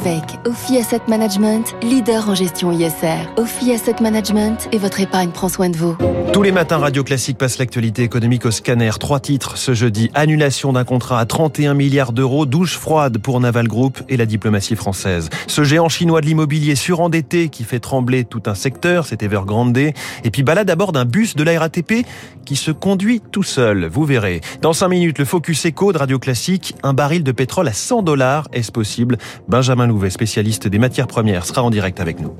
Avec Ophi Asset Management, leader en gestion ISR. Ophi Asset Management et votre épargne prend soin de vous. Tous les matins, Radio Classique passe l'actualité économique au scanner. Trois titres ce jeudi. Annulation d'un contrat à 31 milliards d'euros, douche froide pour Naval Group et la diplomatie française. Ce géant chinois de l'immobilier surendetté qui fait trembler tout un secteur, c'est Evergrande. Et puis balade à bord d'un bus de la RATP qui se conduit tout seul. Vous verrez. Dans cinq minutes, le Focus Echo de Radio Classique. Un baril de pétrole à 100 dollars. Est-ce possible? Benjamin Louvet, spécialiste des matières premières, sera en direct avec nous.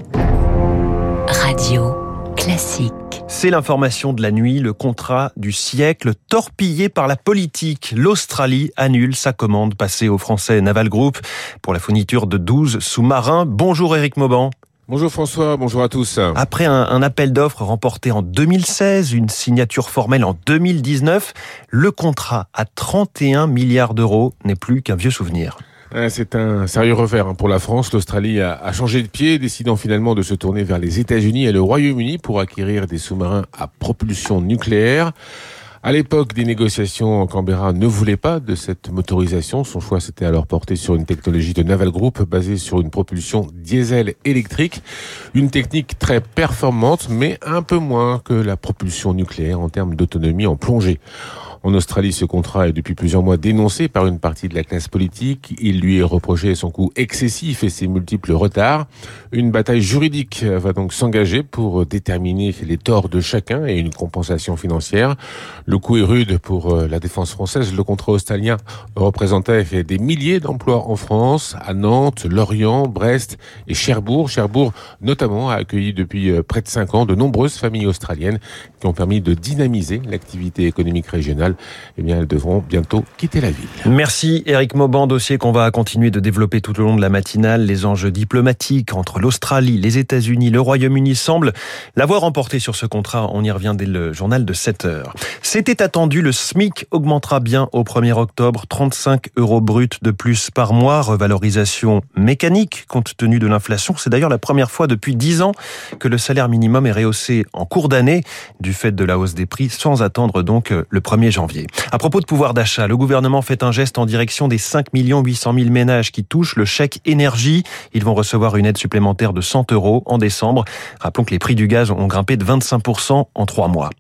Radio Classique. C'est l'information de la nuit, le contrat du siècle torpillé par la politique. L'Australie annule sa commande passée au français Naval Group pour la fourniture de 12 sous-marins. Bonjour Eric Mauban. Bonjour François, bonjour à tous. Après un, un appel d'offres remporté en 2016, une signature formelle en 2019, le contrat à 31 milliards d'euros n'est plus qu'un vieux souvenir. C'est un sérieux revers hein, pour la France. L'Australie a changé de pied, décidant finalement de se tourner vers les États-Unis et le Royaume-Uni pour acquérir des sous-marins à propulsion nucléaire. À l'époque des négociations, Canberra ne voulait pas de cette motorisation. Son choix s'était alors porté sur une technologie de Naval Group basée sur une propulsion diesel électrique. Une technique très performante, mais un peu moins que la propulsion nucléaire en termes d'autonomie en plongée. En Australie, ce contrat est depuis plusieurs mois dénoncé par une partie de la classe politique. Il lui est reproché son coût excessif et ses multiples retards. Une bataille juridique va donc s'engager pour déterminer les torts de chacun et une compensation financière. Le coût est rude pour euh, la défense française. Le contrat australien représentait des milliers d'emplois en France, à Nantes, Lorient, Brest et Cherbourg. Cherbourg, notamment, a accueilli depuis euh, près de cinq ans de nombreuses familles australiennes qui ont permis de dynamiser l'activité économique régionale eh bien, elles devront bientôt quitter la ville. Merci Eric Mauban, dossier qu'on va continuer de développer tout au long de la matinale. Les enjeux diplomatiques entre l'Australie, les États-Unis, le Royaume-Uni semblent l'avoir emporté sur ce contrat. On y revient dès le journal de 7 heures. C'était attendu, le SMIC augmentera bien au 1er octobre, 35 euros bruts de plus par mois, revalorisation mécanique compte tenu de l'inflation. C'est d'ailleurs la première fois depuis 10 ans que le salaire minimum est rehaussé en cours d'année du fait de la hausse des prix sans attendre donc le 1er janvier. À propos de pouvoir d'achat, le gouvernement fait un geste en direction des 5 800 000 ménages qui touchent le chèque énergie. Ils vont recevoir une aide supplémentaire de 100 euros en décembre. Rappelons que les prix du gaz ont grimpé de 25% en trois mois.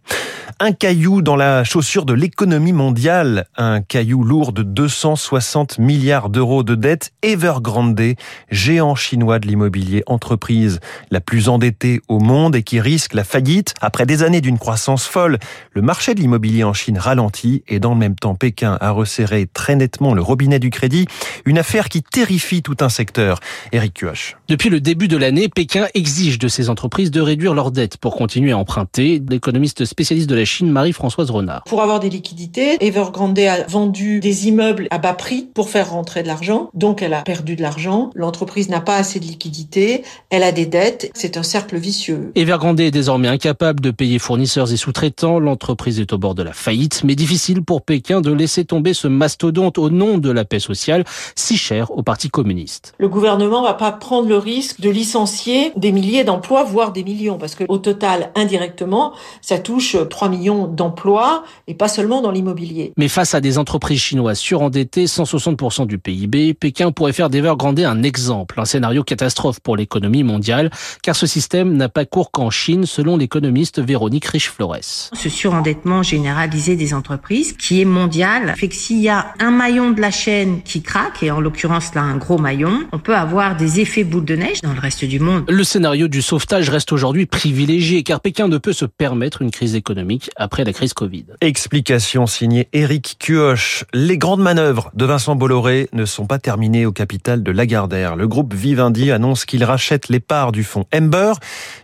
Un caillou dans la chaussure de l'économie mondiale, un caillou lourd de 260 milliards d'euros de dette, Evergrande, géant chinois de l'immobilier, entreprise la plus endettée au monde et qui risque la faillite. Après des années d'une croissance folle, le marché de l'immobilier en Chine ralentit et dans le même temps, Pékin a resserré très nettement le robinet du crédit, une affaire qui terrifie tout un secteur. Eric Kioch. Depuis le début de l'année, Pékin exige de ses entreprises de réduire leurs dettes pour continuer à emprunter. L'économiste spécialiste de la Chine, Marie-Françoise Renard. Pour avoir des liquidités, Evergrande a vendu des immeubles à bas prix pour faire rentrer de l'argent. Donc elle a perdu de l'argent. L'entreprise n'a pas assez de liquidités. Elle a des dettes. C'est un cercle vicieux. Evergrande est désormais incapable de payer fournisseurs et sous-traitants. L'entreprise est au bord de la faillite, mais difficile pour Pékin de laisser tomber ce mastodonte au nom de la paix sociale, si cher au Parti communiste. Le gouvernement va pas prendre le risque de licencier des milliers d'emplois, voire des millions, parce que au total, indirectement, ça touche 3 millions d'emplois et pas seulement dans l'immobilier. Mais face à des entreprises chinoises surendettées, 160% du PIB, Pékin pourrait faire d'Evergrande un exemple, un scénario catastrophe pour l'économie mondiale, car ce système n'a pas cours qu'en Chine, selon l'économiste Véronique Riche-Flores. Ce surendettement généralisé des entreprises, qui est mondial, fait que s'il y a un maillon de la chaîne qui craque, et en l'occurrence là un gros maillon, on peut avoir des effets boules de neige dans le reste du monde. Le scénario du sauvetage reste aujourd'hui privilégié, car Pékin ne peut se permettre une crise économique après la crise Covid. Explication signée Eric Cuoche. Les grandes manœuvres de Vincent Bolloré ne sont pas terminées au capital de Lagardère. Le groupe Vivendi annonce qu'il rachète les parts du fonds Ember,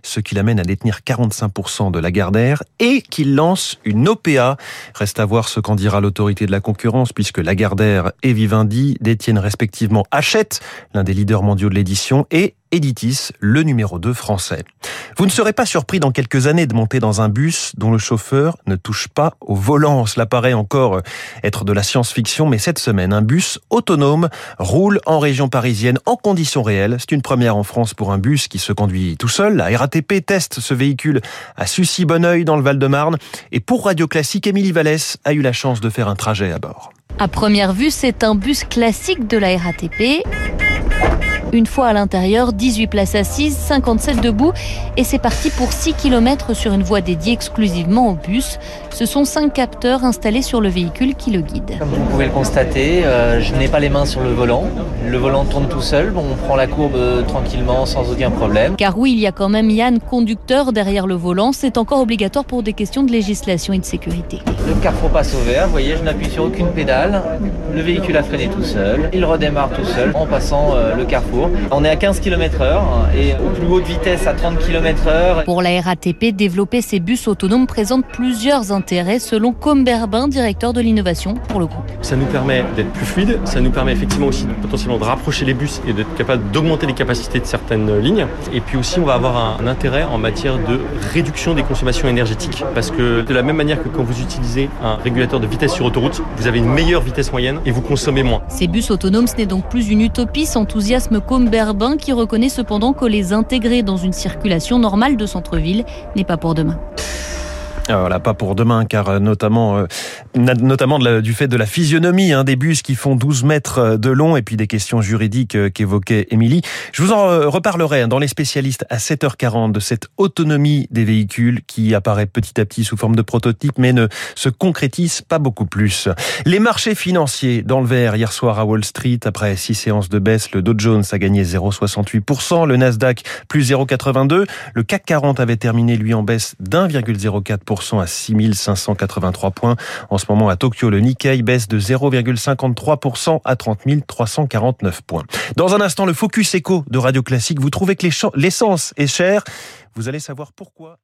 ce qui l'amène à détenir 45% de Lagardère, et qu'il lance une OPA. Reste à voir ce qu'en dira l'autorité de la concurrence, puisque Lagardère et Vivendi détiennent respectivement Hachette, l'un des leaders mondiaux de l'édition, et Editis, le numéro 2 français. Vous ne serez pas surpris dans quelques années de monter dans un bus dont le chauffeur ne touche pas au volant. Cela paraît encore être de la science-fiction, mais cette semaine, un bus autonome roule en région parisienne en conditions réelles. C'est une première en France pour un bus qui se conduit tout seul. La RATP teste ce véhicule à Sucy-Bonneuil dans le Val-de-Marne. Et pour Radio Classique, Émilie Vallès a eu la chance de faire un trajet à bord. À première vue, c'est un bus classique de la RATP. Une fois à l'intérieur, 18 places assises, 57 debout et c'est parti pour 6 km sur une voie dédiée exclusivement au bus. Ce sont 5 capteurs installés sur le véhicule qui le guident. Comme vous pouvez le constater, euh, je n'ai pas les mains sur le volant. Le volant tourne tout seul, bon, on prend la courbe euh, tranquillement sans aucun problème. Car oui, il y a quand même Yann, conducteur derrière le volant. C'est encore obligatoire pour des questions de législation et de sécurité. Le carrefour passe au vert, vous voyez, je n'appuie sur aucune pédale. Le véhicule a freiné tout seul. Il redémarre tout seul en passant euh, le carrefour. On est à 15 km heure et au plus haute vitesse à 30 km heure. Pour la RATP, développer ces bus autonomes présente plusieurs intérêts selon Comberbin, directeur de l'innovation pour le groupe. Ça nous permet d'être plus fluide, ça nous permet effectivement aussi de, potentiellement de rapprocher les bus et d'être capable d'augmenter les capacités de certaines lignes. Et puis aussi, on va avoir un, intérêt en matière de réduction des consommations énergétiques. Parce que de la même manière que quand vous utilisez un régulateur de vitesse sur autoroute, vous avez une meilleure vitesse moyenne et vous consommez moins. Ces bus autonomes, ce n'est donc plus une utopie, s'enthousiasme Comberbin qui reconnaît cependant que les intégrer dans une circulation normale de centre-ville n'est pas pour demain. Ah, voilà, pas pour demain, car euh, notamment, euh, notamment du fait de la physionomie hein, des bus qui font 12 mètres euh, de long et puis des questions juridiques qu'évoquait Émilie. Je vous en reparlerai hein, dans les spécialistes à 7h40 de cette autonomie des véhicules qui apparaît petit à petit sous forme de prototype mais ne se concrétise pas beaucoup plus. Les marchés financiers dans le vert hier soir à Wall Street après six séances de baisse, le Dow Jones a gagné 0,68%, le Nasdaq plus 0,82%, le CAC 40 avait terminé lui en baisse d'1,04% à 6583 points. En ce moment, à Tokyo, le Nikkei baisse de 0,53% à 30 349 points. Dans un instant, le Focus Echo de Radio Classique. Vous trouvez que l'essence est chère Vous allez savoir pourquoi.